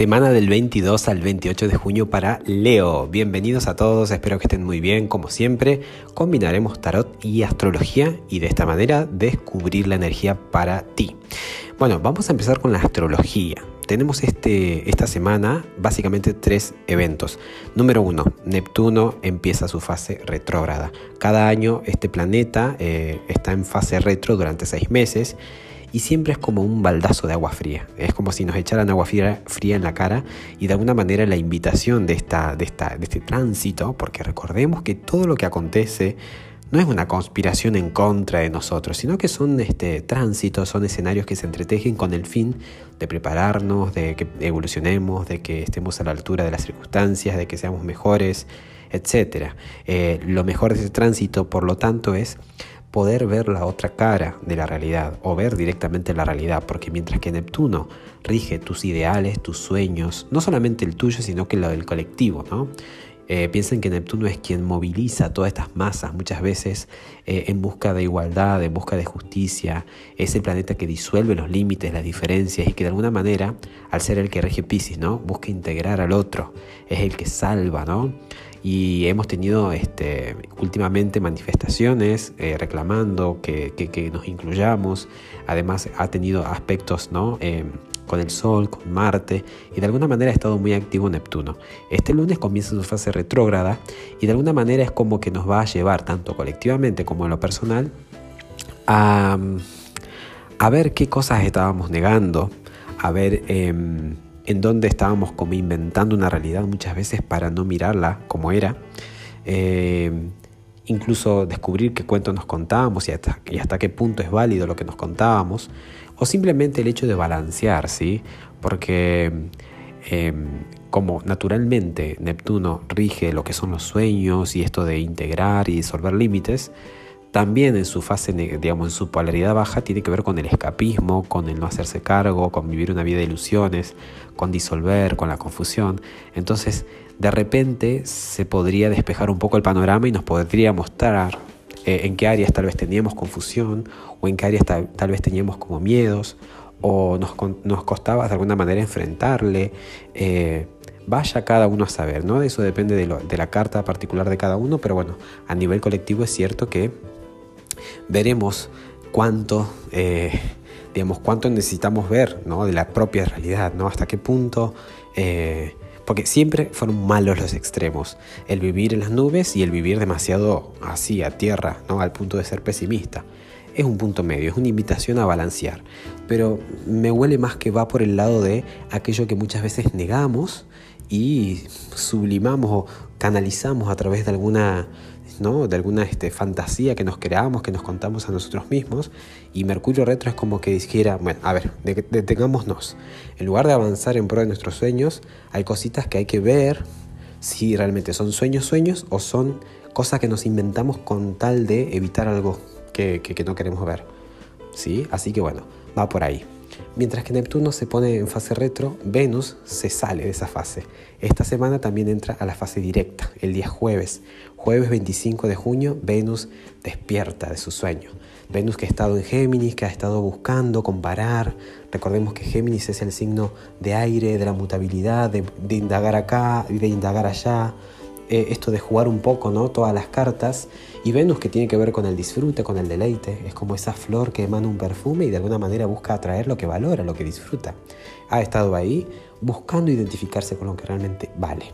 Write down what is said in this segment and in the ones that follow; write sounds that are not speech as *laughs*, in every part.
Semana del 22 al 28 de junio para Leo. Bienvenidos a todos, espero que estén muy bien. Como siempre, combinaremos tarot y astrología y de esta manera descubrir la energía para ti. Bueno, vamos a empezar con la astrología. Tenemos este, esta semana básicamente tres eventos. Número uno, Neptuno empieza su fase retrógrada. Cada año este planeta eh, está en fase retro durante seis meses y siempre es como un baldazo de agua fría. Es como si nos echaran agua fría, fría en la cara y de alguna manera la invitación de, esta, de, esta, de este tránsito, porque recordemos que todo lo que acontece no es una conspiración en contra de nosotros, sino que son este, tránsitos, son escenarios que se entretejen con el fin de prepararnos, de que evolucionemos, de que estemos a la altura de las circunstancias, de que seamos mejores, etc. Eh, lo mejor de ese tránsito, por lo tanto, es poder ver la otra cara de la realidad o ver directamente la realidad, porque mientras que Neptuno rige tus ideales, tus sueños, no solamente el tuyo, sino que lo del colectivo, ¿no? Eh, piensen que Neptuno es quien moviliza todas estas masas muchas veces eh, en busca de igualdad, en busca de justicia. Es el planeta que disuelve los límites, las diferencias y que de alguna manera, al ser el que rige Pisces, ¿no? busca integrar al otro. Es el que salva, ¿no? y hemos tenido este, últimamente manifestaciones eh, reclamando que, nos incluyamos. Además ha tenido aspectos ¿no? Eh, con el Sol, con Marte y de alguna manera ha estado muy activo Neptuno. Este lunes comienza su fase retrógrada y de alguna manera es como que nos va a llevar tanto colectivamente como en lo personal a, a ver qué cosas estábamos negando, a ver... Em, en donde estábamos como inventando una realidad muchas veces para no mirarla como era. Eh, incluso descubrir qué cuento nos contábamos y hasta, y hasta qué punto es válido lo que nos contábamos, o simplemente el hecho de balancear, ¿sí? Porque em, como naturalmente Neptuno rige lo que son los sueños y esto de integrar y disolver límites, también en su fase, digamos, en su polaridad baja, tiene que ver con el escapismo, con el no hacerse cargo, con vivir una vida de ilusiones, con disolver, con la confusión. Entonces, de repente se podría despejar un poco el panorama y nos podría mostrar eh, en qué áreas tal vez teníamos confusión o en qué áreas tal, vez teníamos como miedos o nos, nos, costaba de alguna manera enfrentarle. Eh, vaya cada uno a saber, ¿no? Eso depende de, de la carta particular de cada uno, pero bueno, a nivel colectivo es cierto que veremos cuánto, eh, digamos, necesitamos ver ¿no? de la propia realidad, ¿no? hasta qué punto, porque siempre fueron malos los extremos, el vivir en las nubes y el vivir demasiado así, a tierra, ¿no? al punto de ser pesimista. Es un punto medio, es una invitación a balancear, pero me huele más que va por el lado de aquello que muchas veces negamos y sublimamos o canalizamos a través de alguna de alguna este, fantasía que nos creamos, que nos contamos a nosotros mismos. Y Mercurio retro es como que dijera, bueno, a ver, detengámonos. En lugar de avanzar en pro de nuestros sueños, hay cositas que hay que ver si realmente son sueños, sueños o son cosas que nos inventamos con tal de evitar algo que, que no queremos ver. ¿Sí? Así que bueno, va por ahí. Mientras que Neptuno se pone en fase retro, Venus se sale de esa fase. Esta semana también entra a la fase directa, el día jueves. Jueves 25 de junio, Venus despierta de su sueño. Venus que ha estado en Géminis, que ha estado buscando comparar. Recordemos que Géminis es el signo de aire, de la mutabilidad, de, indagar acá y de indagar allá. Eh, esto de jugar un poco, ¿no? Todas las cartas. Y Venus que tiene que ver con el disfrute, con el deleite. Es como esa flor que emana un perfume y de alguna manera busca atraer lo que valora, lo que disfruta. Ha estado ahí buscando identificarse con lo que realmente vale.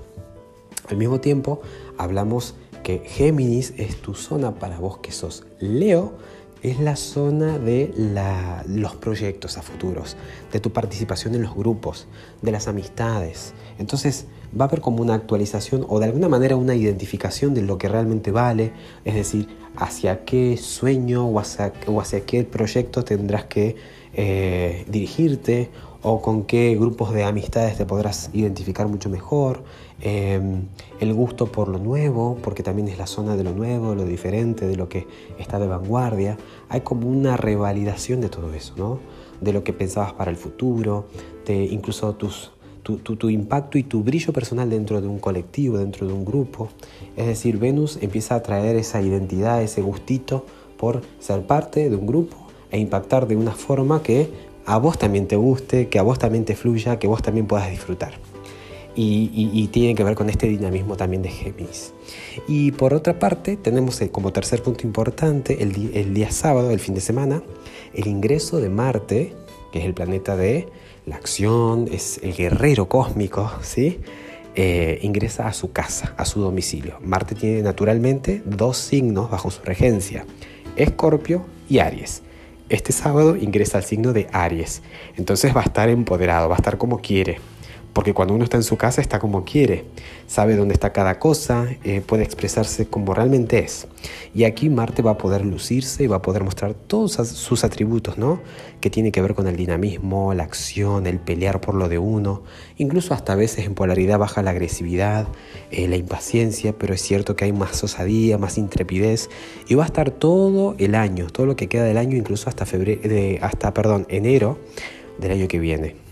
Al mismo tiempo, hablamos que Géminis es tu zona para vos que sos Leo, es la zona de los proyectos a futuros, de tu participación en los grupos, de las amistades. Entonces va a haber como una actualización o de alguna manera una identificación de lo que realmente vale, es decir, hacia qué sueño o hacia, qué proyecto tendrás que eh, dirigirte o con qué grupos de amistades te podrás identificar mucho mejor, em, el gusto por lo nuevo, porque también es la zona de lo nuevo, lo diferente, de lo que está de vanguardia. Hay como una revalidación de todo eso, ¿no? De lo que pensabas para el futuro, de incluso tus, tu, tu, impacto y tu brillo personal dentro de un colectivo, dentro de un grupo. Es decir, Venus empieza a traer esa identidad, ese gustito por ser parte de un grupo e impactar de una forma que a vos también te guste, que a vos también te fluya, que vos también puedas disfrutar. Y, tiene que ver con este dinamismo también de Géminis. Y por otra parte, tenemos eh, como tercer punto importante el, el día sábado, el fin de semana, el ingreso de Marte, que es el planeta de la acción, es el guerrero cósmico, ¿sí? Eh, ingresa a su casa, a su domicilio. Marte tiene naturalmente dos signos bajo su regencia, Escorpio y Aries. Este sábado ingresa al signo de Aries, entonces va a estar empoderado, va a estar como quiere, porque cuando uno está en su casa está como quiere, sabe dónde está cada cosa, eh, puede expresarse como realmente es. Y aquí Marte va a poder lucirse y va a poder mostrar todos sus atributos, ¿no? Que tiene que ver con el dinamismo, la acción, el pelear por lo de uno, incluso hasta a veces en polaridad baja la agresividad, eh, la impaciencia, pero es cierto que hay más osadía, más intrepidez y va a estar todo el año, todo lo que queda del año, incluso hasta febrero, hasta perdón, enero del año que viene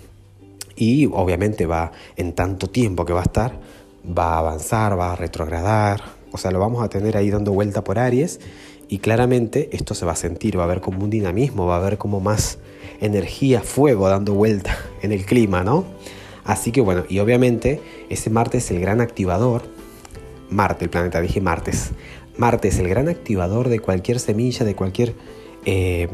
y obviamente va en tanto tiempo que va a estar, va a avanzar, va a retrogradar, o sea, lo vamos a tener ahí dando vuelta por Aries y claramente esto se va a sentir, va a haber como un dinamismo, va a haber como más energía, fuego dando vuelta *laughs* en el clima, ¿no? Así que bueno, y obviamente ese Marte es el gran activador, Marte, el planeta, dije martes, Marte es el gran activador de cualquier semilla, de cualquier eh,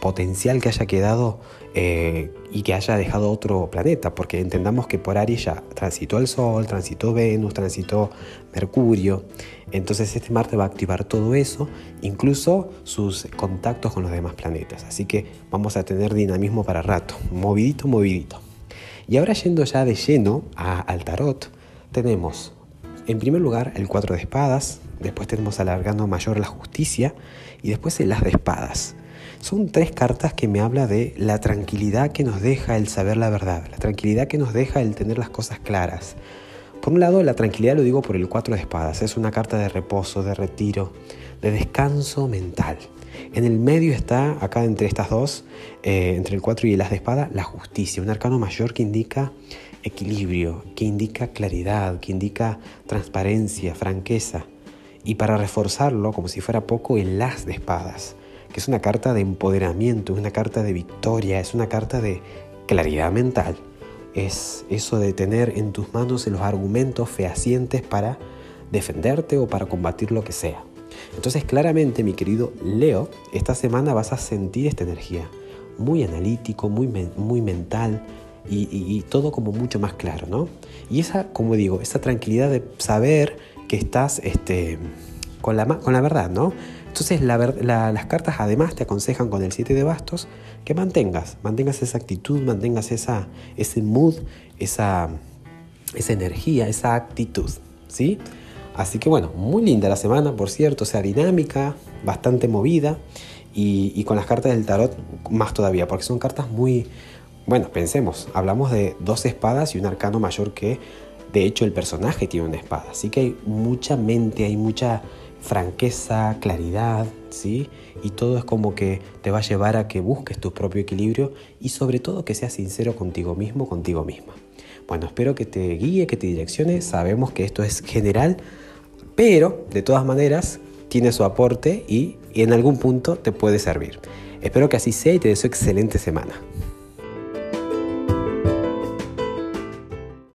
potencial que haya quedado eh, y que haya dejado otro planeta, porque entendamos que por Aries ya transitó el Sol, transitó Venus, transitó Mercurio, entonces este Marte va a activar todo eso, incluso sus contactos con los demás planetas, así que vamos a tener dinamismo para rato, movidito, movidito. Y ahora yendo ya de lleno al tarot, tenemos en primer lugar el 4 de espadas, después tenemos alargando mayor la justicia y después el as de espadas. Son tres cartas que me habla de la tranquilidad que nos deja el saber la verdad, la tranquilidad que nos deja el tener las cosas claras. Por un lado, la tranquilidad lo digo por el cuatro de espadas, es una carta de reposo, de retiro, de descanso mental. En el medio está, acá entre estas dos, eh, entre el 4 y el as de espada, la justicia, un arcano mayor que indica equilibrio, que indica claridad, que indica transparencia, franqueza. Y para reforzarlo, como si fuera poco, el as de espadas que es una carta de empoderamiento, es una carta de victoria, es una carta de claridad mental. Es eso de tener en tus manos los argumentos fehacientes para defenderte o para combatir lo que sea. Entonces claramente, mi querido Leo, esta semana vas a sentir esta energía, muy analítico, muy, muy mental y, todo como mucho más claro, ¿no? Y esa, como digo, esa tranquilidad de saber que estás este, con, la, con la verdad, ¿no? Entonces las cartas además te aconsejan con el 7 de bastos que mantengas, mantengas esa actitud, mantengas esa, ese mood, esa, esa energía, esa actitud, ¿sí? Así que bueno, muy linda la semana, por cierto, o sea, dinámica, bastante movida y, y, con las cartas del tarot más todavía, porque son cartas muy, bueno, pensemos, hablamos de dos espadas y un arcano mayor que, de hecho, el personaje tiene una espada, así que hay mucha mente, hay mucha franqueza, claridad, ¿sí? Y todo es como que te va a llevar a que busques tu propio equilibrio y sobre todo que seas sincero contigo mismo, contigo misma. Bueno, espero que te guíe, que te direccione. Sabemos que esto es general, pero de todas maneras tiene su aporte y, y en algún punto te puede servir. Espero que así sea y te deseo excelente semana.